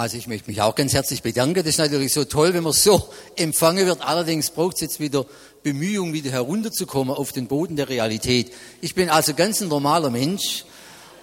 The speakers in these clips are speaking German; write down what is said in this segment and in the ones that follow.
Also ich möchte mich auch ganz herzlich bedanken. Das ist natürlich so toll, wenn man so empfangen wird. Allerdings braucht es jetzt wieder Bemühungen, wieder herunterzukommen auf den Boden der Realität. Ich bin also ganz ein normaler Mensch,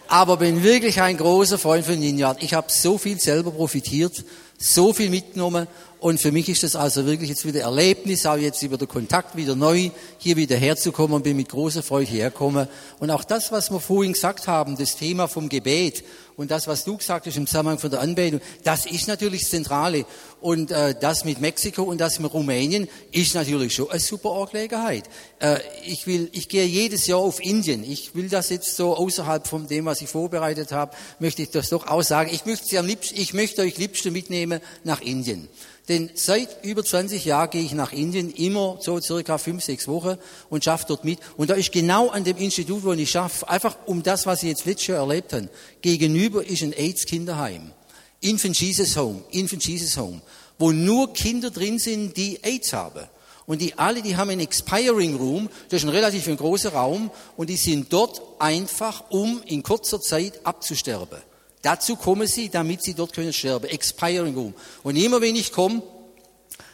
aber bin wirklich ein großer Freund von Ninja. Ich habe so viel selber profitiert, so viel mitgenommen und für mich ist das also wirklich jetzt wieder Erlebnis, auch jetzt über den Kontakt wieder neu, hier wieder herzukommen und bin mit großer Freude hergekommen. Und auch das, was wir vorhin gesagt haben, das Thema vom Gebet und das, was du gesagt hast im Zusammenhang von der Anbetung, das ist natürlich das Zentrale. Und äh, das mit Mexiko und das mit Rumänien ist natürlich schon eine super Angelegenheit. Äh, ich, will, ich gehe jedes Jahr auf Indien. Ich will das jetzt so außerhalb von dem, was ich vorbereitet habe, möchte ich das doch auch sagen. Ich möchte, am liebsten, ich möchte euch liebsten mitnehmen nach Indien. Denn seit über 20 Jahren gehe ich nach Indien, immer so circa fünf, sechs Wochen und schaffe dort mit. Und da ist genau an dem Institut, wo ich schaffe, einfach um das, was ich jetzt letztes Jahr erlebt habe, gegenüber ist ein AIDS-Kinderheim. Infant Jesus Home, Infant Jesus Home, wo nur Kinder drin sind, die AIDS haben. Und die alle, die haben einen Expiring Room, das ist ein relativ großer Raum, und die sind dort einfach, um in kurzer Zeit abzusterben. Dazu kommen sie, damit sie dort können sterben. Expiring Room. Und immer wenn ich komme,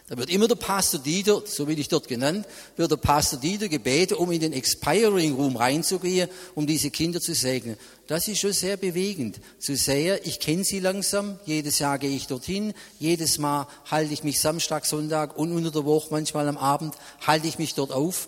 da wird immer der Pastor Dieter, so will ich dort genannt, wird der Pastor Dieter gebeten, um in den Expiring Room reinzugehen, um diese Kinder zu segnen. Das ist schon sehr bewegend zu sehen. Ich kenne sie langsam. Jedes Jahr gehe ich dorthin. Jedes Mal halte ich mich Samstag, Sonntag und unter der Woche, manchmal am Abend, halte ich mich dort auf.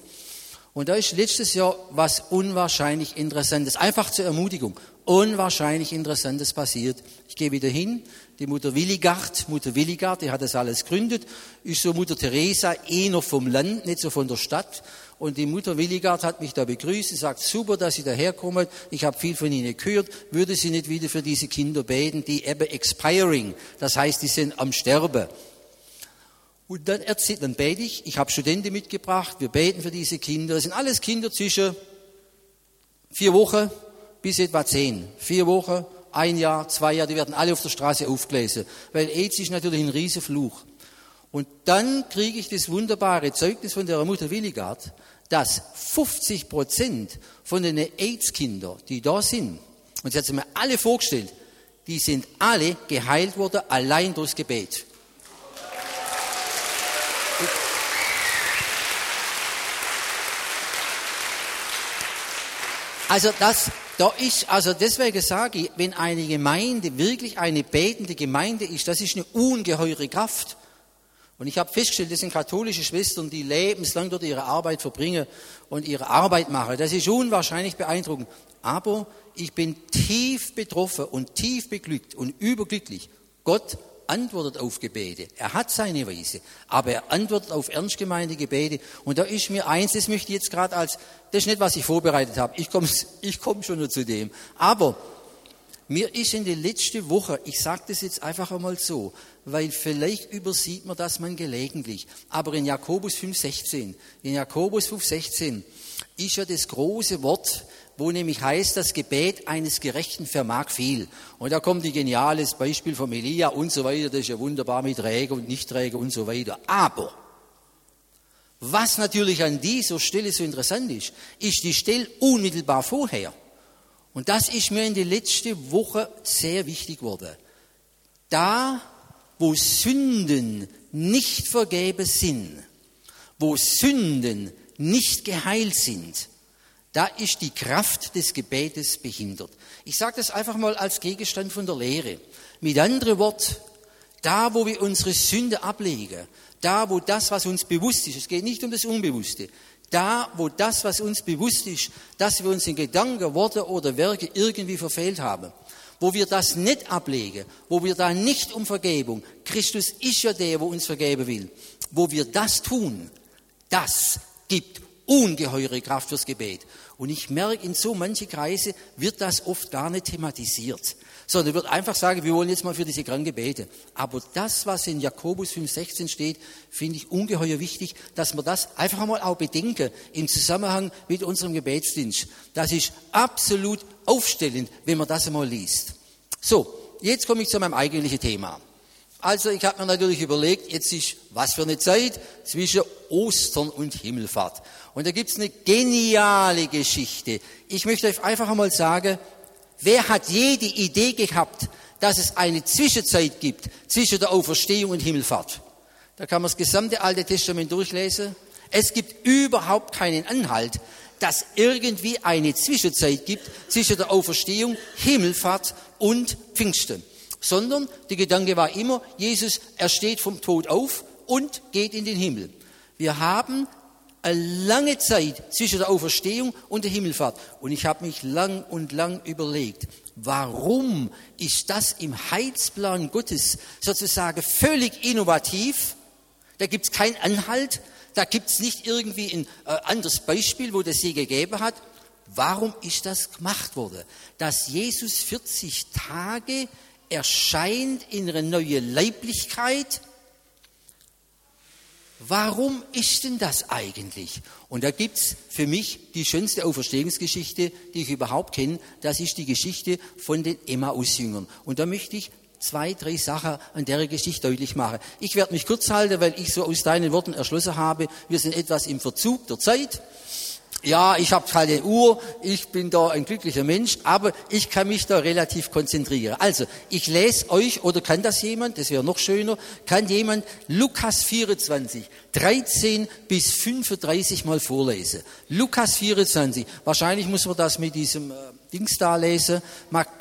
Und da ist letztes Jahr was unwahrscheinlich Interessantes, einfach zur Ermutigung unwahrscheinlich Interessantes passiert. Ich gehe wieder hin, die Mutter Willigard, Mutter Willigard, die hat das alles gegründet, ist so Mutter Teresa, eh noch vom Land, nicht so von der Stadt. Und die Mutter Willigard hat mich da begrüßt, sie sagt, super, dass Sie daherkommen, ich habe viel von Ihnen gehört, würde sie nicht wieder für diese Kinder beten, die eben expiring, das heißt, die sind am Sterben. Und dann erzählt, dann bete ich, ich habe Studenten mitgebracht, wir beten für diese Kinder, das sind alles Kinder zwischen vier Wochen bis etwa zehn. Vier Wochen, ein Jahr, zwei Jahre, die werden alle auf der Straße aufgelesen. Weil AIDS ist natürlich ein Riesenfluch. Und dann kriege ich das wunderbare Zeugnis von der Mutter Willigard, dass 50 Prozent von den AIDS-Kindern, die da sind, und sie hat sich mir alle vorgestellt, die sind alle geheilt worden, allein durchs Gebet. Also das, da ist, also deswegen sage ich, wenn eine Gemeinde wirklich eine betende Gemeinde ist, das ist eine ungeheure Kraft. Und ich habe festgestellt, das sind katholische Schwestern, die lebenslang dort ihre Arbeit verbringen und ihre Arbeit machen. Das ist unwahrscheinlich beeindruckend. Aber ich bin tief betroffen und tief beglückt und überglücklich. Gott antwortet auf Gebete. Er hat seine Weise, aber er antwortet auf ernst gemeinte Gebete. Und da ist mir eins, das möchte ich jetzt gerade als, das ist nicht, was ich vorbereitet habe. Ich komme ich komm schon nur zu dem. Aber mir ist in der letzten Woche, ich sage das jetzt einfach einmal so, weil vielleicht übersieht man das man gelegentlich. Aber in Jakobus 5,16, in Jakobus 5,16 ist ja das große Wort, wo nämlich heißt, das Gebet eines Gerechten vermag viel. Und da kommt ein geniales Beispiel von Elia und so weiter, das ist ja wunderbar mit Träger und Nichtträger und so weiter. Aber, was natürlich an dieser Stelle so interessant ist, ist die Stelle unmittelbar vorher. Und das ist mir in der letzten Woche sehr wichtig geworden. Da, wo Sünden nicht vergeben sind, wo Sünden nicht geheilt sind, da ist die Kraft des Gebetes behindert. Ich sage das einfach mal als Gegenstand von der Lehre. Mit anderen Worten, da wo wir unsere Sünde ablegen, da wo das, was uns bewusst ist, es geht nicht um das Unbewusste, da wo das, was uns bewusst ist, dass wir uns in Gedanken, Worte oder Werke irgendwie verfehlt haben, wo wir das nicht ablegen, wo wir da nicht um Vergebung, Christus ist ja der, wo uns vergeben will, wo wir das tun, das gibt ungeheure Kraft fürs Gebet. Und ich merke, in so manche Kreise wird das oft gar nicht thematisiert, sondern wird einfach sagen, wir wollen jetzt mal für diese Kranke beten. Aber das, was in Jakobus 5,16 steht, finde ich ungeheuer wichtig, dass wir das einfach einmal auch bedenken im Zusammenhang mit unserem Gebetsdienst. Das ist absolut aufstellend, wenn man das einmal liest. So, jetzt komme ich zu meinem eigentlichen Thema. Also ich habe mir natürlich überlegt, jetzt ist was für eine Zeit zwischen Ostern und Himmelfahrt. Und da gibt es eine geniale Geschichte. Ich möchte euch einfach einmal sagen, wer hat je die Idee gehabt, dass es eine Zwischenzeit gibt zwischen der Auferstehung und Himmelfahrt. Da kann man das gesamte Alte Testament durchlesen. Es gibt überhaupt keinen Anhalt, dass irgendwie eine Zwischenzeit gibt zwischen der Auferstehung, Himmelfahrt und Pfingsten. Sondern der Gedanke war immer, Jesus, er steht vom Tod auf und geht in den Himmel. Wir haben eine lange Zeit zwischen der Auferstehung und der Himmelfahrt. Und ich habe mich lang und lang überlegt, warum ist das im Heilsplan Gottes sozusagen völlig innovativ? Da gibt es keinen Anhalt, da gibt es nicht irgendwie ein äh, anderes Beispiel, wo das sie gegeben hat. Warum ist das gemacht worden? Dass Jesus 40 Tage erscheint in einer neuen Leiblichkeit. Warum ist denn das eigentlich? Und da gibt es für mich die schönste Auferstehungsgeschichte, die ich überhaupt kenne. Das ist die Geschichte von den Emmaus-Jüngern. Und da möchte ich zwei, drei Sachen an der Geschichte deutlich machen. Ich werde mich kurz halten, weil ich so aus deinen Worten erschlossen habe, wir sind etwas im Verzug der Zeit. Ja, ich habe keine Uhr, ich bin da ein glücklicher Mensch, aber ich kann mich da relativ konzentrieren. Also, ich lese euch, oder kann das jemand, das wäre noch schöner, kann jemand Lukas 24, 13 bis 35 mal vorlesen. Lukas 24, wahrscheinlich muss man das mit diesem... Äh, Dings da lese,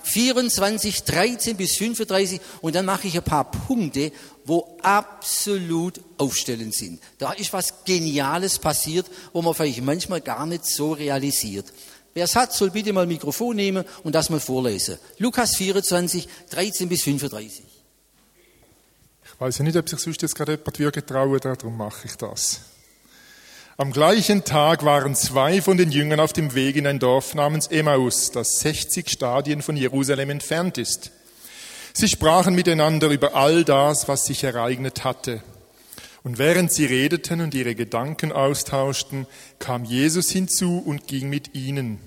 24, 13 bis 35 und dann mache ich ein paar Punkte, wo absolut aufstellend sind. Da ist was Geniales passiert, wo man vielleicht manchmal gar nicht so realisiert. Wer es hat, soll bitte mal ein Mikrofon nehmen und das mal vorlesen. Lukas 24, 13 bis 35. Ich weiß ja nicht, ob sich sonst jetzt gerade jemand getrauen darum mache ich das. Am gleichen Tag waren zwei von den Jüngern auf dem Weg in ein Dorf namens Emmaus, das 60 Stadien von Jerusalem entfernt ist. Sie sprachen miteinander über all das, was sich ereignet hatte. Und während sie redeten und ihre Gedanken austauschten, kam Jesus hinzu und ging mit ihnen.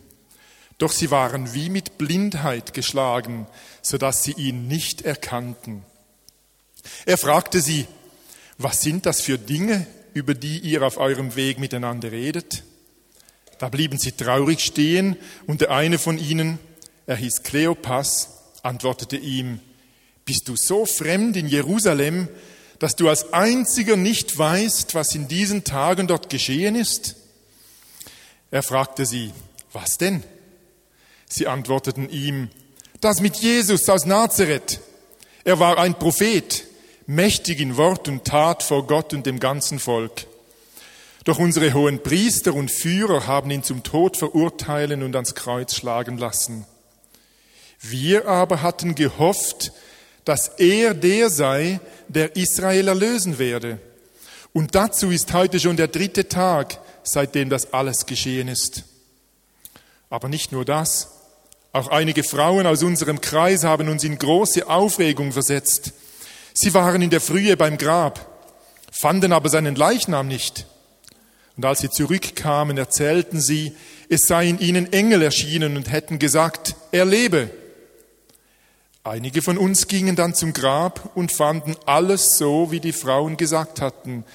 Doch sie waren wie mit Blindheit geschlagen, so dass sie ihn nicht erkannten. Er fragte sie, was sind das für Dinge, über die ihr auf eurem Weg miteinander redet? Da blieben sie traurig stehen und der eine von ihnen, er hieß Kleopas, antwortete ihm, bist du so fremd in Jerusalem, dass du als einziger nicht weißt, was in diesen Tagen dort geschehen ist? Er fragte sie, was denn? Sie antworteten ihm, das mit Jesus aus Nazareth. Er war ein Prophet mächtig in Wort und Tat vor Gott und dem ganzen Volk. Doch unsere hohen Priester und Führer haben ihn zum Tod verurteilen und ans Kreuz schlagen lassen. Wir aber hatten gehofft, dass er der sei, der Israel erlösen werde. Und dazu ist heute schon der dritte Tag, seitdem das alles geschehen ist. Aber nicht nur das. Auch einige Frauen aus unserem Kreis haben uns in große Aufregung versetzt. Sie waren in der Frühe beim Grab, fanden aber seinen Leichnam nicht. Und als sie zurückkamen, erzählten sie, es seien ihnen Engel erschienen und hätten gesagt, er lebe. Einige von uns gingen dann zum Grab und fanden alles so, wie die Frauen gesagt hatten,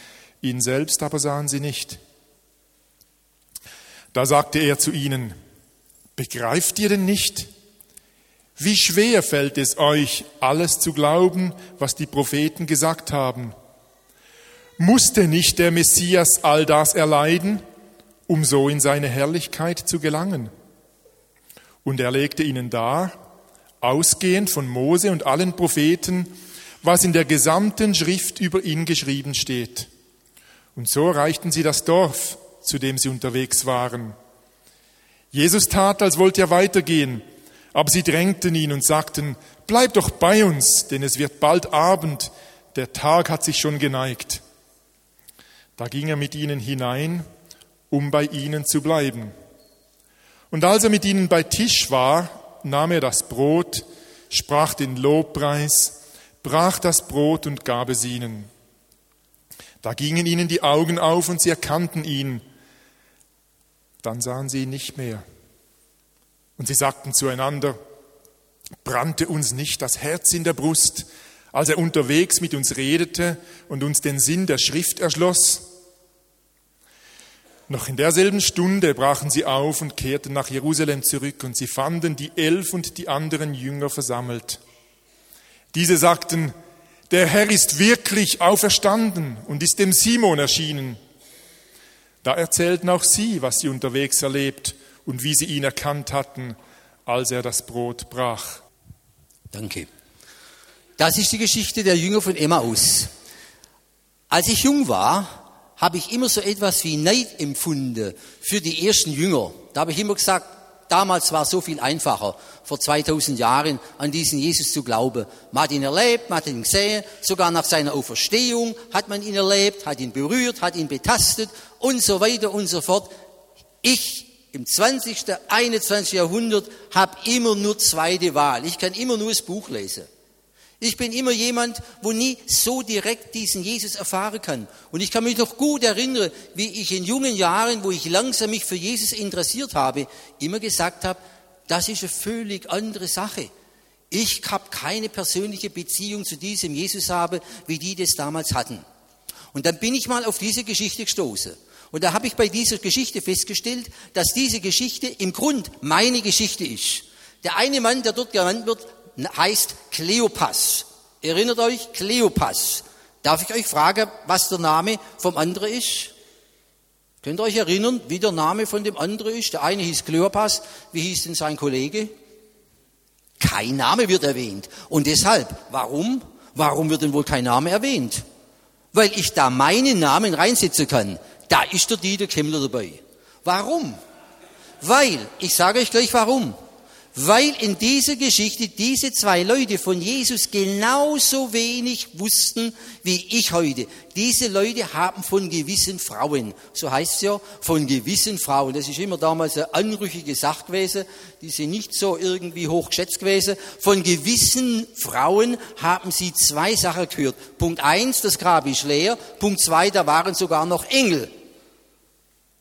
ihn selbst aber sahen sie nicht. Da sagte er zu ihnen, begreift ihr denn nicht, wie schwer fällt es euch, alles zu glauben, was die Propheten gesagt haben? Musste nicht der Messias all das erleiden, um so in seine Herrlichkeit zu gelangen? Und er legte ihnen dar, ausgehend von Mose und allen Propheten, was in der gesamten Schrift über ihn geschrieben steht. Und so erreichten sie das Dorf, zu dem sie unterwegs waren. Jesus tat, als wollte er weitergehen, aber sie drängten ihn und sagten, bleib doch bei uns, denn es wird bald Abend, der Tag hat sich schon geneigt. Da ging er mit ihnen hinein, um bei ihnen zu bleiben. Und als er mit ihnen bei Tisch war, nahm er das Brot, sprach den Lobpreis, brach das Brot und gab es ihnen. Da gingen ihnen die Augen auf und sie erkannten ihn. Dann sahen sie ihn nicht mehr. Und sie sagten zueinander, brannte uns nicht das Herz in der Brust, als er unterwegs mit uns redete und uns den Sinn der Schrift erschloss? Noch in derselben Stunde brachen sie auf und kehrten nach Jerusalem zurück und sie fanden die elf und die anderen Jünger versammelt. Diese sagten, der Herr ist wirklich auferstanden und ist dem Simon erschienen. Da erzählten auch sie, was sie unterwegs erlebt und wie sie ihn erkannt hatten, als er das Brot brach. Danke. Das ist die Geschichte der Jünger von Emmaus. Als ich jung war, habe ich immer so etwas wie Neid empfunden für die ersten Jünger. Da habe ich immer gesagt, damals war es so viel einfacher, vor 2000 Jahren an diesen Jesus zu glauben. Man hat ihn erlebt, man hat ihn gesehen, sogar nach seiner Auferstehung hat man ihn erlebt, hat ihn berührt, hat ihn betastet und so weiter und so fort. Ich im 20., 21. Jahrhundert habe immer nur zweite Wahl. Ich kann immer nur das Buch lesen. Ich bin immer jemand, wo nie so direkt diesen Jesus erfahren kann. Und ich kann mich noch gut erinnern, wie ich in jungen Jahren, wo ich langsam mich für Jesus interessiert habe, immer gesagt habe, das ist eine völlig andere Sache. Ich habe keine persönliche Beziehung zu diesem Jesus habe, wie die das damals hatten. Und dann bin ich mal auf diese Geschichte gestoßen. Und da habe ich bei dieser Geschichte festgestellt, dass diese Geschichte im Grund meine Geschichte ist. Der eine Mann, der dort genannt wird, heißt Kleopas. Erinnert euch? Kleopas. Darf ich euch fragen, was der Name vom anderen ist? Könnt ihr euch erinnern, wie der Name von dem anderen ist? Der eine hieß Kleopas. Wie hieß denn sein Kollege? Kein Name wird erwähnt. Und deshalb, warum? Warum wird denn wohl kein Name erwähnt? Weil ich da meinen Namen reinsetzen kann. Da ist der Dieter Kemmler dabei. Warum? Weil, ich sage euch gleich warum weil in dieser Geschichte diese zwei Leute von Jesus genauso wenig wussten wie ich heute. Diese Leute haben von gewissen Frauen, so heißt es ja, von gewissen Frauen, das ist immer damals eine anrüchige Sache gewesen, die sind nicht so irgendwie hoch geschätzt gewesen, von gewissen Frauen haben sie zwei Sachen gehört. Punkt eins, das Grab ist leer, Punkt zwei, da waren sogar noch Engel.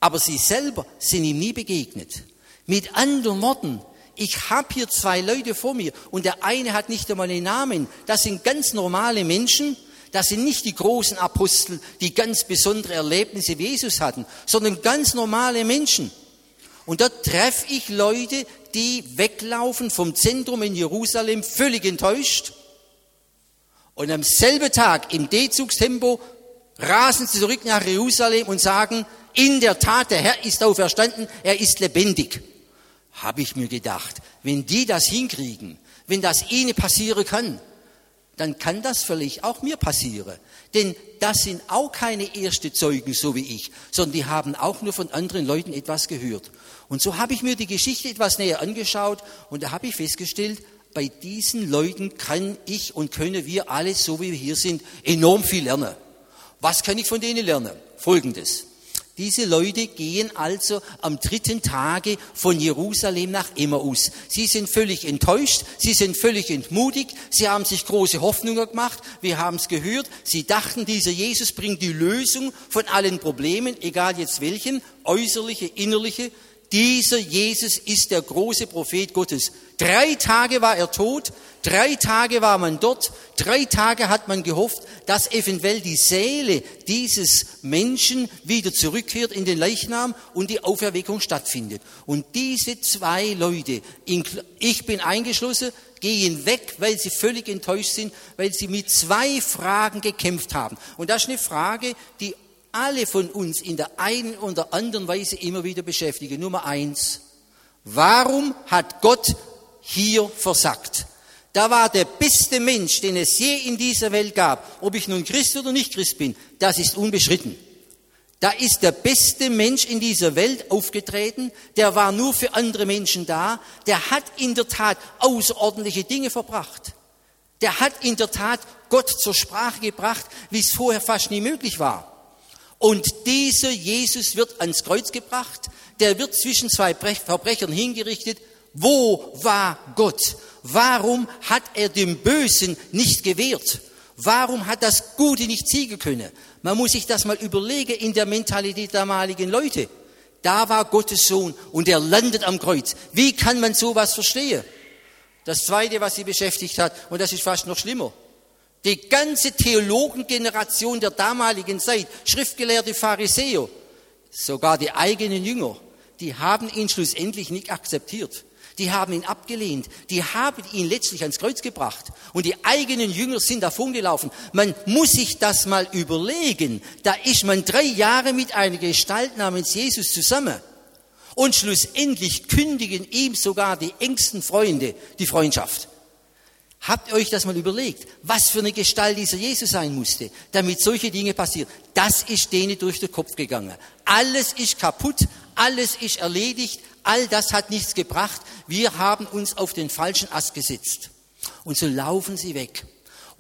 Aber sie selber sind ihm nie begegnet. Mit anderen Worten, ich habe hier zwei Leute vor mir und der eine hat nicht einmal einen Namen. Das sind ganz normale Menschen. Das sind nicht die großen Apostel, die ganz besondere Erlebnisse wie Jesus hatten, sondern ganz normale Menschen. Und dort treffe ich Leute, die weglaufen vom Zentrum in Jerusalem, völlig enttäuscht. Und am selben Tag im D-Zugstempo rasen sie zurück nach Jerusalem und sagen, in der Tat, der Herr ist auferstanden, er ist lebendig habe ich mir gedacht, wenn die das hinkriegen, wenn das ihnen passieren kann, dann kann das vielleicht auch mir passieren. Denn das sind auch keine erste Zeugen, so wie ich, sondern die haben auch nur von anderen Leuten etwas gehört. Und so habe ich mir die Geschichte etwas näher angeschaut und da habe ich festgestellt, bei diesen Leuten kann ich und können wir alle, so wie wir hier sind, enorm viel lernen. Was kann ich von denen lernen? Folgendes. Diese Leute gehen also am dritten Tage von Jerusalem nach Emmaus. Sie sind völlig enttäuscht, sie sind völlig entmutigt, sie haben sich große Hoffnungen gemacht, wir haben es gehört, sie dachten, dieser Jesus bringt die Lösung von allen Problemen, egal jetzt welchen, äußerliche, innerliche. Dieser Jesus ist der große Prophet Gottes. Drei Tage war er tot, Drei Tage war man dort, drei Tage hat man gehofft, dass eventuell die Seele dieses Menschen wieder zurückkehrt in den Leichnam und die Auferweckung stattfindet. Und diese zwei Leute, ich bin eingeschlossen, gehen weg, weil sie völlig enttäuscht sind, weil sie mit zwei Fragen gekämpft haben. Und das ist eine Frage, die alle von uns in der einen oder anderen Weise immer wieder beschäftigen. Nummer eins. Warum hat Gott hier versagt? Da war der beste Mensch, den es je in dieser Welt gab. Ob ich nun Christ oder nicht Christ bin, das ist unbeschritten. Da ist der beste Mensch in dieser Welt aufgetreten, der war nur für andere Menschen da, der hat in der Tat außerordentliche Dinge verbracht. Der hat in der Tat Gott zur Sprache gebracht, wie es vorher fast nie möglich war. Und dieser Jesus wird ans Kreuz gebracht, der wird zwischen zwei Verbrechern hingerichtet. Wo war Gott? Warum hat er dem Bösen nicht gewehrt? Warum hat das Gute nicht siegen können? Man muss sich das mal überlegen in der Mentalität der damaligen Leute. Da war Gottes Sohn und er landet am Kreuz. Wie kann man sowas verstehen? Das zweite, was sie beschäftigt hat, und das ist fast noch schlimmer. Die ganze Theologengeneration der damaligen Zeit, schriftgelehrte Pharisäer, sogar die eigenen Jünger, die haben ihn schlussendlich nicht akzeptiert. Die haben ihn abgelehnt. Die haben ihn letztlich ans Kreuz gebracht. Und die eigenen Jünger sind davongelaufen. Man muss sich das mal überlegen. Da ist man drei Jahre mit einer Gestalt namens Jesus zusammen. Und schlussendlich kündigen ihm sogar die engsten Freunde die Freundschaft. Habt ihr euch das mal überlegt, was für eine Gestalt dieser Jesus sein musste, damit solche Dinge passieren? Das ist denen durch den Kopf gegangen. Alles ist kaputt, alles ist erledigt, all das hat nichts gebracht. Wir haben uns auf den falschen Ast gesetzt. Und so laufen sie weg.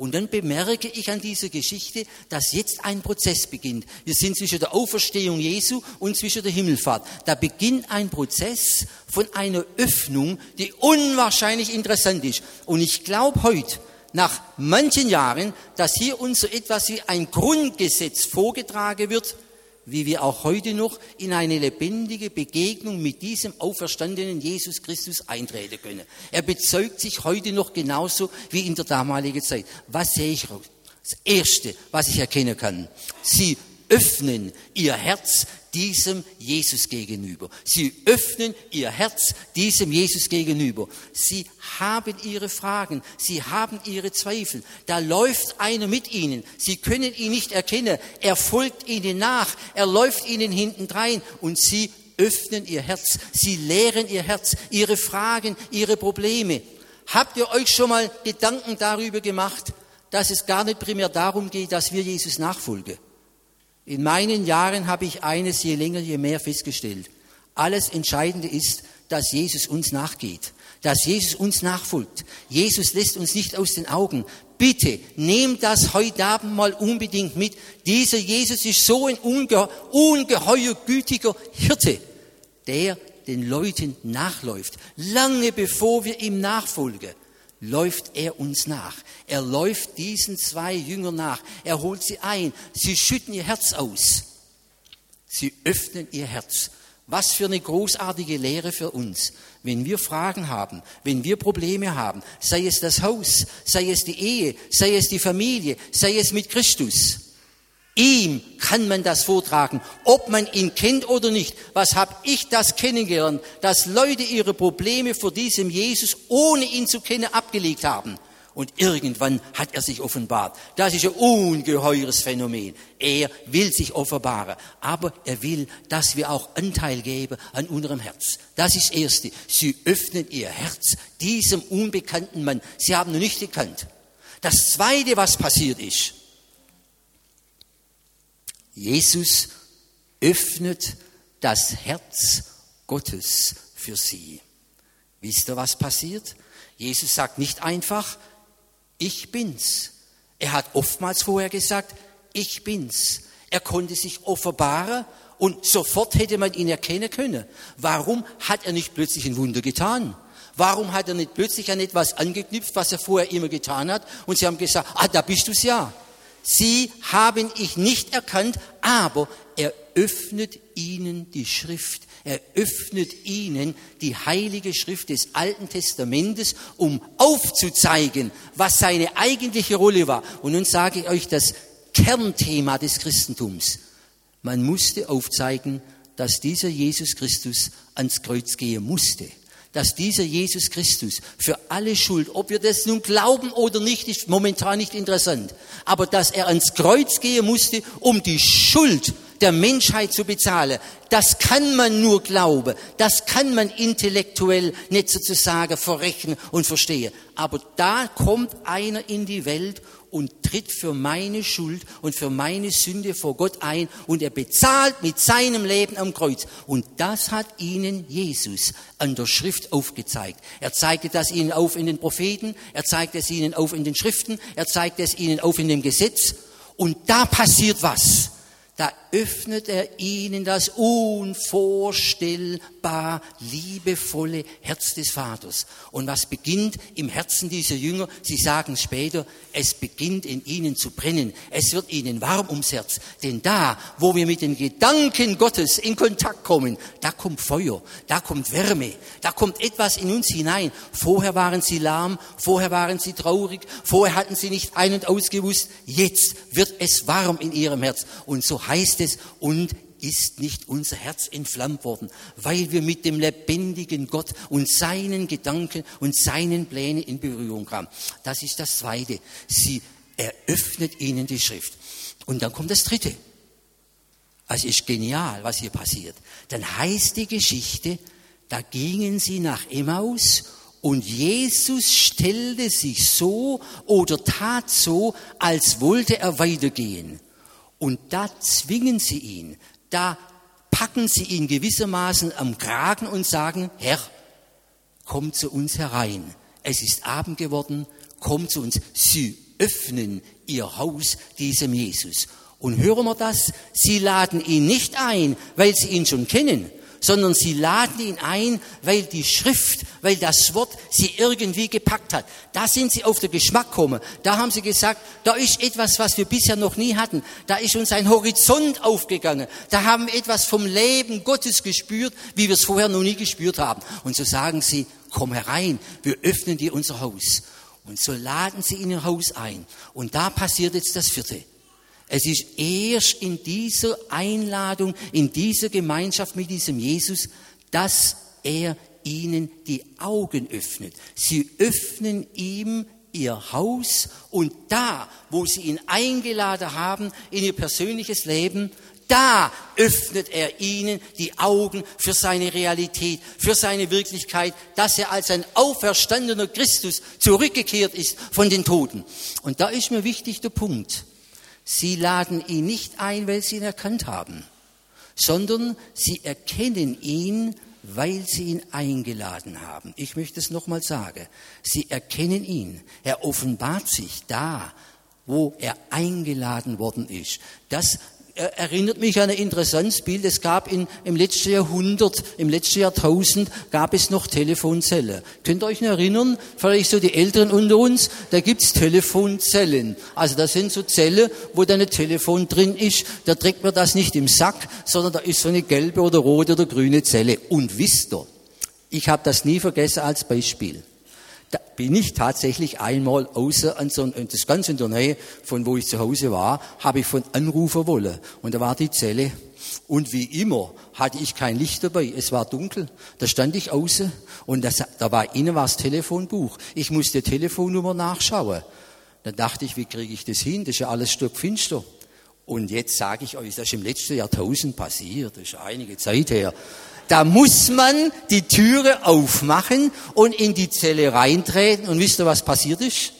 Und dann bemerke ich an dieser Geschichte, dass jetzt ein Prozess beginnt. Wir sind zwischen der Auferstehung Jesu und zwischen der Himmelfahrt. Da beginnt ein Prozess von einer Öffnung, die unwahrscheinlich interessant ist. Und ich glaube heute, nach manchen Jahren, dass hier uns so etwas wie ein Grundgesetz vorgetragen wird, wie wir auch heute noch in eine lebendige Begegnung mit diesem auferstandenen Jesus Christus eintreten können. Er bezeugt sich heute noch genauso wie in der damaligen Zeit. Was sehe ich? Das Erste, was ich erkennen kann, sie öffnen ihr Herz diesem Jesus gegenüber. Sie öffnen ihr Herz diesem Jesus gegenüber. Sie haben ihre Fragen, sie haben ihre Zweifel. Da läuft einer mit ihnen. Sie können ihn nicht erkennen. Er folgt ihnen nach. Er läuft ihnen hintendrein und sie öffnen ihr Herz. Sie leeren ihr Herz, ihre Fragen, ihre Probleme. Habt ihr euch schon mal Gedanken darüber gemacht, dass es gar nicht primär darum geht, dass wir Jesus nachfolgen? In meinen Jahren habe ich eines je länger, je mehr festgestellt. Alles Entscheidende ist, dass Jesus uns nachgeht, dass Jesus uns nachfolgt. Jesus lässt uns nicht aus den Augen. Bitte, nehmt das heute Abend mal unbedingt mit. Dieser Jesus ist so ein unge ungeheuer gütiger Hirte, der den Leuten nachläuft, lange bevor wir ihm nachfolgen läuft er uns nach. Er läuft diesen zwei Jüngern nach. Er holt sie ein. Sie schütten ihr Herz aus. Sie öffnen ihr Herz. Was für eine großartige Lehre für uns. Wenn wir Fragen haben, wenn wir Probleme haben, sei es das Haus, sei es die Ehe, sei es die Familie, sei es mit Christus. Ihm kann man das vortragen, ob man ihn kennt oder nicht. Was habe ich das kennengelernt, dass Leute ihre Probleme vor diesem Jesus, ohne ihn zu kennen, abgelegt haben. Und irgendwann hat er sich offenbart. Das ist ein ungeheures Phänomen. Er will sich offenbaren, aber er will, dass wir auch Anteil geben an unserem Herz. Das ist das Erste. Sie öffnen ihr Herz diesem unbekannten Mann. Sie haben ihn nicht gekannt. Das Zweite, was passiert ist, Jesus öffnet das Herz Gottes für sie. Wisst ihr, was passiert? Jesus sagt nicht einfach, ich bin's. Er hat oftmals vorher gesagt, ich bin's. Er konnte sich offenbaren und sofort hätte man ihn erkennen können. Warum hat er nicht plötzlich ein Wunder getan? Warum hat er nicht plötzlich an etwas angeknüpft, was er vorher immer getan hat? Und sie haben gesagt, ah, da bist du's ja. Sie haben ich nicht erkannt, aber er öffnet ihnen die Schrift. Er öffnet ihnen die heilige Schrift des Alten Testamentes, um aufzuzeigen, was seine eigentliche Rolle war. Und nun sage ich euch das Kernthema des Christentums. Man musste aufzeigen, dass dieser Jesus Christus ans Kreuz gehen musste dass dieser Jesus Christus für alle Schuld, ob wir das nun glauben oder nicht, ist momentan nicht interessant, aber dass er ans Kreuz gehen musste, um die Schuld der Menschheit zu bezahlen, das kann man nur glauben, das kann man intellektuell nicht sozusagen verrechnen und verstehen. Aber da kommt einer in die Welt und tritt für meine Schuld und für meine Sünde vor Gott ein und er bezahlt mit seinem Leben am Kreuz. Und das hat ihnen Jesus an der Schrift aufgezeigt. Er zeigte das ihnen auf in den Propheten, er zeigte es ihnen auf in den Schriften, er zeigte es ihnen auf in dem Gesetz. Und da passiert was da öffnet er ihnen das unvorstellbar liebevolle Herz des Vaters. Und was beginnt im Herzen dieser Jünger? Sie sagen später, es beginnt in ihnen zu brennen. Es wird ihnen warm ums Herz. Denn da, wo wir mit den Gedanken Gottes in Kontakt kommen, da kommt Feuer, da kommt Wärme, da kommt etwas in uns hinein. Vorher waren sie lahm, vorher waren sie traurig, vorher hatten sie nicht ein- und ausgewusst. Jetzt wird es warm in ihrem Herz. Und so heißt es, und ist nicht unser Herz entflammt worden, weil wir mit dem lebendigen Gott und seinen Gedanken und seinen Plänen in Berührung kamen. Das ist das Zweite. Sie eröffnet ihnen die Schrift. Und dann kommt das Dritte. Also ist genial, was hier passiert. Dann heißt die Geschichte, da gingen sie nach Emmaus und Jesus stellte sich so oder tat so, als wollte er weitergehen. Und da zwingen sie ihn, da packen sie ihn gewissermaßen am Kragen und sagen, Herr, komm zu uns herein. Es ist Abend geworden, komm zu uns. Sie öffnen ihr Haus diesem Jesus. Und hören wir das? Sie laden ihn nicht ein, weil sie ihn schon kennen, sondern sie laden ihn ein, weil die Schrift, weil das Wort sie irgendwie gepackt hat. Da sind sie auf den Geschmack gekommen. Da haben sie gesagt, da ist etwas, was wir bisher noch nie hatten. Da ist uns ein Horizont aufgegangen. Da haben wir etwas vom Leben Gottes gespürt, wie wir es vorher noch nie gespürt haben. Und so sagen sie, komm herein, wir öffnen dir unser Haus. Und so laden sie in ihr Haus ein. Und da passiert jetzt das vierte. Es ist erst in dieser Einladung, in dieser Gemeinschaft mit diesem Jesus, dass er ihnen die Augen öffnet. Sie öffnen ihm ihr Haus und da, wo sie ihn eingeladen haben in ihr persönliches Leben, da öffnet er ihnen die Augen für seine Realität, für seine Wirklichkeit, dass er als ein auferstandener Christus zurückgekehrt ist von den Toten. Und da ist mir wichtig der Punkt. Sie laden ihn nicht ein, weil sie ihn erkannt haben, sondern sie erkennen ihn, weil sie ihn eingeladen haben. Ich möchte es nochmal sagen. Sie erkennen ihn. Er offenbart sich da, wo er eingeladen worden ist. Das erinnert mich an ein interessantes Bild. Es gab in, im letzten Jahrhundert, im letzten Jahrtausend gab es noch Telefonzelle. Könnt ihr euch noch erinnern? Vielleicht so die Älteren unter uns, da gibt's Telefonzellen. Also das sind so Zelle, wo dann ein Telefon drin ist. Da trägt man das nicht im Sack, sondern da ist so eine gelbe oder rote oder grüne Zelle. Und wisst ihr, ich habe das nie vergessen als Beispiel da bin ich tatsächlich einmal außer, an so, das ganz in der Nähe von wo ich zu Hause war, habe ich von anrufen wollen. Und da war die Zelle. Und wie immer hatte ich kein Licht dabei. Es war dunkel. Da stand ich außen und das, da war innen war das Telefonbuch. Ich musste Telefonnummer nachschauen. Dann dachte ich, wie kriege ich das hin? Das ist ja alles stockfinster. Und jetzt sage ich euch, das ist im letzten Jahrtausend passiert. Das ist einige Zeit her. Da muss man die Türe aufmachen und in die Zelle reintreten. Und wisst ihr, was passiert ist?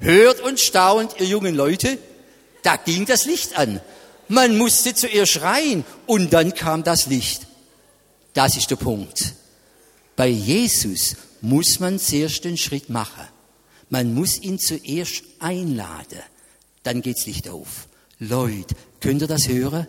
Hört und staunt, ihr jungen Leute, da ging das Licht an. Man musste zuerst schreien und dann kam das Licht. Das ist der Punkt. Bei Jesus muss man zuerst den Schritt machen. Man muss ihn zuerst einladen. Dann geht's Licht auf. Leute, könnt ihr das hören?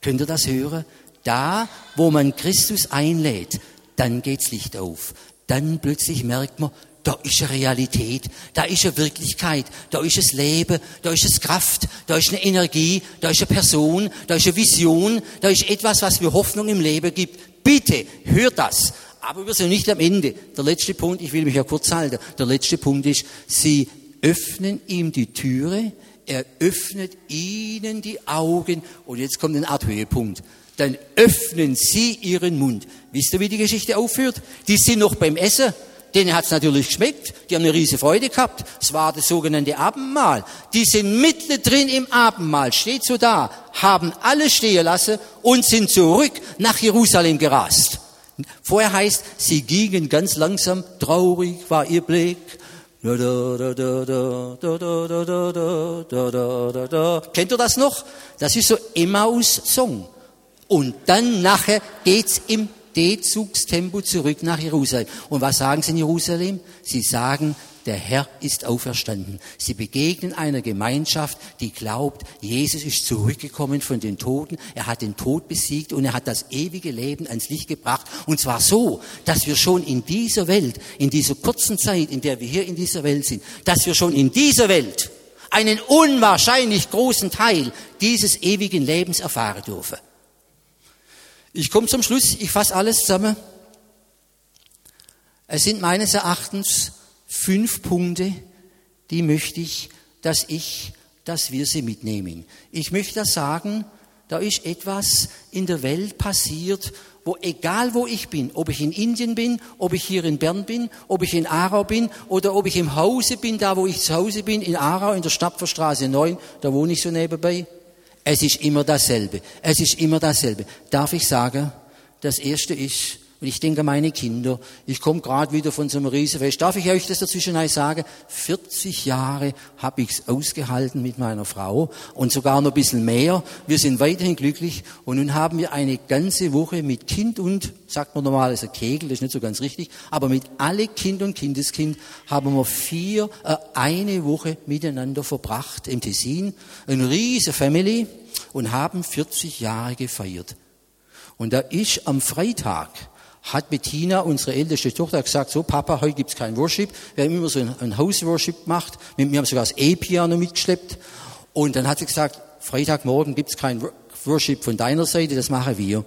Könnt ihr das hören? Da, wo man Christus einlädt, dann geht's Licht auf. Dann plötzlich merkt man, da ist eine Realität, da ist eine Wirklichkeit, da ist es Leben, da ist es Kraft, da ist eine Energie, da ist eine Person, da ist eine Vision, da ist etwas, was mir Hoffnung im Leben gibt. Bitte, hört das. Aber wir sind nicht am Ende. Der letzte Punkt, ich will mich ja kurz halten, der letzte Punkt ist, sie öffnen ihm die Türe, er öffnet ihnen die Augen und jetzt kommt ein Art Höhepunkt dann öffnen sie ihren Mund. Wisst ihr, wie die Geschichte aufhört? Die sind noch beim Essen. Denen hat's natürlich geschmeckt. Die haben eine riesige Freude gehabt. Es war das sogenannte Abendmahl. Die sind mittendrin im Abendmahl, steht so da, haben alle stehen lassen und sind zurück nach Jerusalem gerast. Vorher heißt, sie gingen ganz langsam, traurig war ihr Blick. Kennt ihr das noch? Das ist so Emmaus-Song. Und dann nachher geht's im D-Zugstempo zurück nach Jerusalem. Und was sagen sie in Jerusalem? Sie sagen, der Herr ist auferstanden. Sie begegnen einer Gemeinschaft, die glaubt, Jesus ist zurückgekommen von den Toten, er hat den Tod besiegt und er hat das ewige Leben ans Licht gebracht. Und zwar so, dass wir schon in dieser Welt, in dieser kurzen Zeit, in der wir hier in dieser Welt sind, dass wir schon in dieser Welt einen unwahrscheinlich großen Teil dieses ewigen Lebens erfahren dürfen. Ich komme zum Schluss, ich fasse alles zusammen. Es sind meines Erachtens fünf Punkte, die möchte ich, dass ich, dass wir sie mitnehmen. Ich möchte sagen, da ist etwas in der Welt passiert, wo egal wo ich bin, ob ich in Indien bin, ob ich hier in Bern bin, ob ich in Aarau bin oder ob ich im Hause bin, da wo ich zu Hause bin, in Aarau, in der Stapferstraße 9, da wohne ich so nebenbei. Es ist immer dasselbe. Es ist immer dasselbe. Darf ich sagen, das erste ist, und ich denke meine Kinder, ich komme gerade wieder von so einem Riesenfest. Darf ich euch das dazwischen sagen? 40 Jahre habe ich's ausgehalten mit meiner Frau und sogar noch ein bisschen mehr. Wir sind weiterhin glücklich und nun haben wir eine ganze Woche mit Kind und, sagt man normalerweise Kegel, das ist nicht so ganz richtig, aber mit alle Kind und Kindeskind haben wir vier, äh, eine Woche miteinander verbracht im Tessin. Eine riese Family und haben 40 Jahre gefeiert. Und da ist am Freitag, hat Bettina, unsere älteste Tochter, gesagt, so Papa, heute gibt's kein Worship. Wir haben immer so ein, ein House-Worship gemacht. Wir haben sogar das E-Piano mitgeschleppt. Und dann hat sie gesagt, Freitagmorgen gibt's kein Worship von deiner Seite, das machen wir.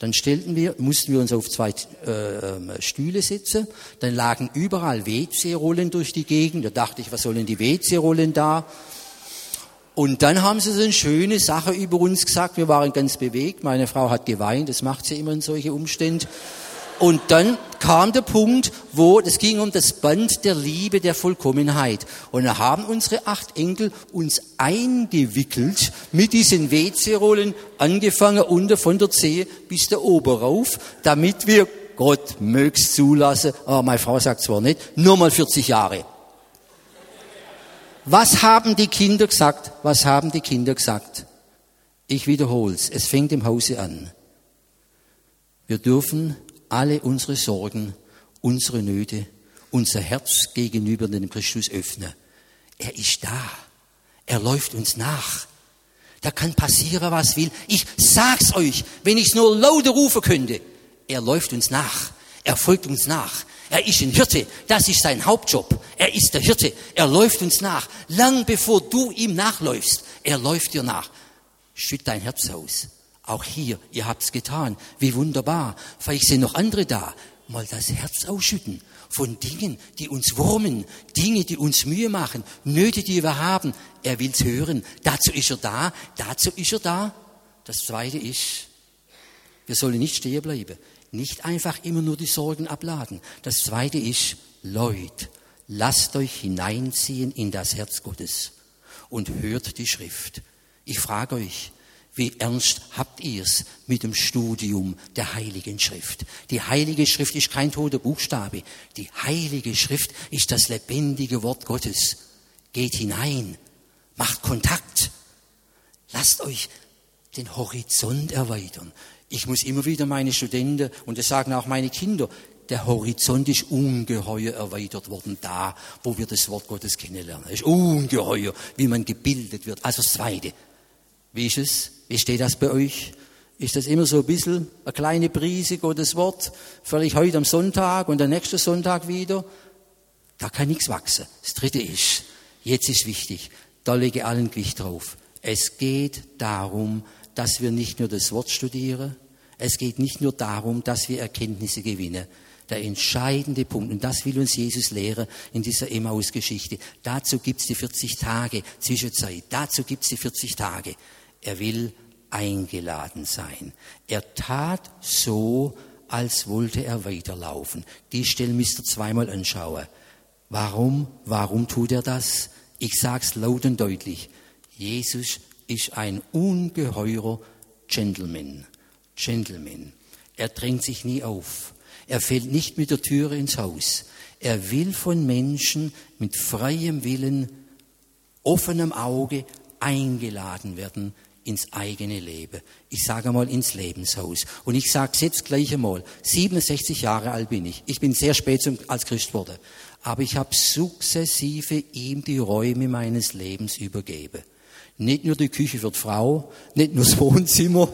Dann stellten wir, mussten wir uns auf zwei äh, Stühle setzen. Dann lagen überall WC-Rollen durch die Gegend. Da dachte ich, was sollen die WC-Rollen da? Und dann haben sie so eine schöne Sache über uns gesagt. Wir waren ganz bewegt. Meine Frau hat geweint. Das macht sie immer in solche Umstände. Und dann kam der Punkt, wo es ging um das Band der Liebe, der Vollkommenheit. Und da haben unsere acht Enkel uns eingewickelt mit diesen WC-Rollen, angefangen unter von der Zehe bis der Oberauf, damit wir Gott mögs zulassen, aber meine Frau sagt zwar nicht, nur mal 40 Jahre. Was haben die Kinder gesagt? Was haben die Kinder gesagt? Ich wiederhol's. Es fängt im Hause an. Wir dürfen alle unsere Sorgen, unsere Nöte, unser Herz gegenüber dem Christus öffnen. Er ist da. Er läuft uns nach. Da kann passieren, was will. Ich sag's euch, wenn ich's nur lauter rufen könnte. Er läuft uns nach. Er folgt uns nach. Er ist ein Hirte. Das ist sein Hauptjob. Er ist der Hirte. Er läuft uns nach. Lang bevor du ihm nachläufst. Er läuft dir nach. Schütt dein Herz aus. Auch hier, ihr habt's getan. Wie wunderbar. Vielleicht sind noch andere da. Mal das Herz ausschütten von Dingen, die uns wurmen, Dinge, die uns Mühe machen, Nöte, die wir haben. Er will's hören. Dazu ist er da. Dazu ist er da. Das zweite ist, wir sollen nicht stehen bleiben. Nicht einfach immer nur die Sorgen abladen. Das zweite ist, Leute, lasst euch hineinziehen in das Herz Gottes und hört die Schrift. Ich frage euch, wie ernst habt ihr's mit dem Studium der Heiligen Schrift? Die Heilige Schrift ist kein toter Buchstabe. Die Heilige Schrift ist das lebendige Wort Gottes. Geht hinein, macht Kontakt, lasst euch den Horizont erweitern. Ich muss immer wieder meine Studenten, und das sagen auch meine Kinder, der Horizont ist ungeheuer erweitert worden da, wo wir das Wort Gottes kennenlernen. Es ist ungeheuer, wie man gebildet wird. Also das Zweite. Wie ist es? Wie steht das bei euch? Ist das immer so ein bisschen eine kleine Prise Gottes Wort? Vielleicht heute am Sonntag und der nächste Sonntag wieder? Da kann nichts wachsen. Das Dritte ist, jetzt ist wichtig, da lege allen Gewicht drauf. Es geht darum, dass wir nicht nur das Wort studieren, es geht nicht nur darum, dass wir Erkenntnisse gewinnen. Der entscheidende Punkt, und das will uns Jesus lehren in dieser Emmaus-Geschichte, dazu gibt's die 40 Tage Zwischenzeit, dazu gibt's die 40 Tage. Er will eingeladen sein. Er tat so, als wollte er weiterlaufen. Die Stelle müsst ihr zweimal anschauen. Warum? Warum tut er das? Ich sag's laut und deutlich. Jesus ist ein ungeheurer Gentleman. Gentleman. Er drängt sich nie auf. Er fällt nicht mit der Türe ins Haus. Er will von Menschen mit freiem Willen, offenem Auge eingeladen werden ins eigene Leben. Ich sage mal ins Lebenshaus. Und ich sage es jetzt gleich einmal. 67 Jahre alt bin ich. Ich bin sehr spät als Christ geworden. Aber ich habe sukzessive ihm die Räume meines Lebens übergeben. Nicht nur die Küche die Frau, nicht nur das Wohnzimmer,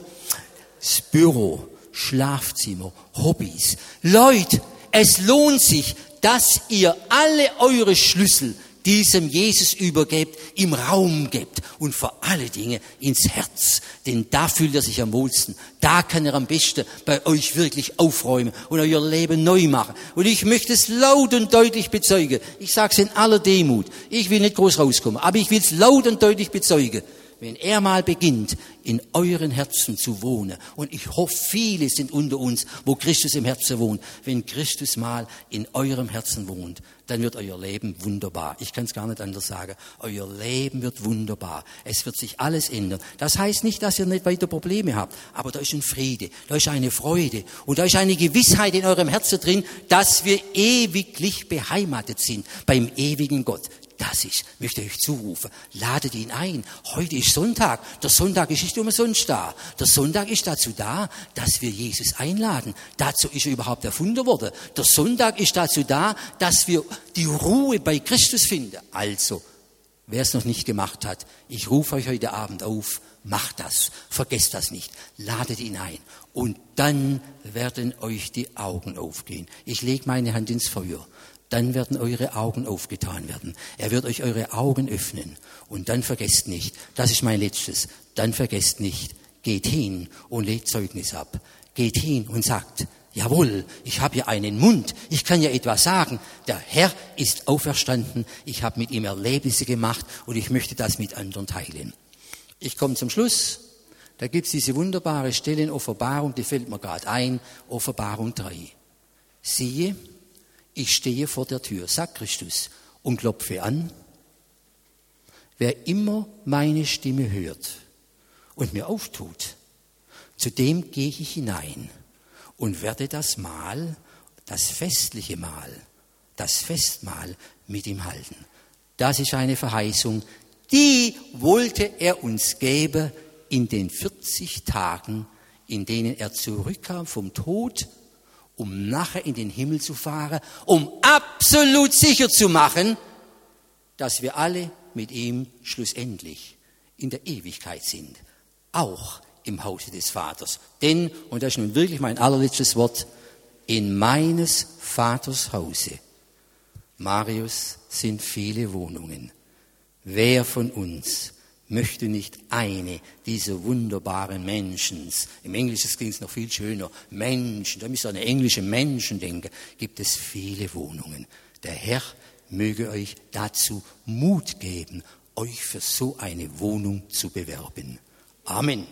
das Büro, Schlafzimmer, Hobbys. Leute, es lohnt sich, dass ihr alle eure Schlüssel diesem Jesus übergebt, im Raum gebt und vor alle Dinge ins Herz. Denn da fühlt er sich am wohlsten. Da kann er am besten bei euch wirklich aufräumen und euer Leben neu machen. Und ich möchte es laut und deutlich bezeugen. Ich sage es in aller Demut. Ich will nicht groß rauskommen, aber ich will es laut und deutlich bezeugen. Wenn er mal beginnt, in euren Herzen zu wohnen, und ich hoffe, viele sind unter uns, wo Christus im Herzen wohnt, wenn Christus mal in eurem Herzen wohnt, dann wird euer Leben wunderbar. Ich kann es gar nicht anders sagen. Euer Leben wird wunderbar. Es wird sich alles ändern. Das heißt nicht, dass ihr nicht weiter Probleme habt, aber da ist ein Friede, da ist eine Freude und da ist eine Gewissheit in eurem Herzen drin, dass wir ewiglich beheimatet sind beim ewigen Gott. Das ist, möchte ich euch zurufen. Ladet ihn ein. Heute ist Sonntag. Der Sonntag ist nicht umsonst da. Der Sonntag ist dazu da, dass wir Jesus einladen. Dazu ist er überhaupt erfunden worden. Der Sonntag ist dazu da, dass wir die Ruhe bei Christus finden. Also, wer es noch nicht gemacht hat, ich rufe euch heute Abend auf, macht das. Vergesst das nicht. Ladet ihn ein. Und dann werden euch die Augen aufgehen. Ich lege meine Hand ins Feuer dann werden eure Augen aufgetan werden. Er wird euch eure Augen öffnen. Und dann vergesst nicht, das ist mein letztes, dann vergesst nicht, geht hin und legt Zeugnis ab. Geht hin und sagt, jawohl, ich habe ja einen Mund, ich kann ja etwas sagen. Der Herr ist auferstanden, ich habe mit ihm Erlebnisse gemacht und ich möchte das mit anderen teilen. Ich komme zum Schluss. Da gibt es diese wunderbare Stelle in Offenbarung, die fällt mir gerade ein, Offenbarung 3. Siehe, ich stehe vor der Tür, sagt Christus, und klopfe an. Wer immer meine Stimme hört und mir auftut, zu dem gehe ich hinein und werde das Mahl, das festliche Mahl, das Festmahl mit ihm halten. Das ist eine Verheißung, die wollte er uns geben in den 40 Tagen, in denen er zurückkam vom Tod um nachher in den Himmel zu fahren, um absolut sicher zu machen, dass wir alle mit ihm schlussendlich in der Ewigkeit sind, auch im Hause des Vaters. Denn, und das ist nun wirklich mein allerletztes Wort, in meines Vaters Hause, Marius, sind viele Wohnungen. Wer von uns möchte nicht eine dieser wunderbaren Menschen, im Englischen klingt es noch viel schöner, Menschen, da müsst ihr an englische Menschen denken, gibt es viele Wohnungen. Der Herr möge euch dazu Mut geben, euch für so eine Wohnung zu bewerben. Amen.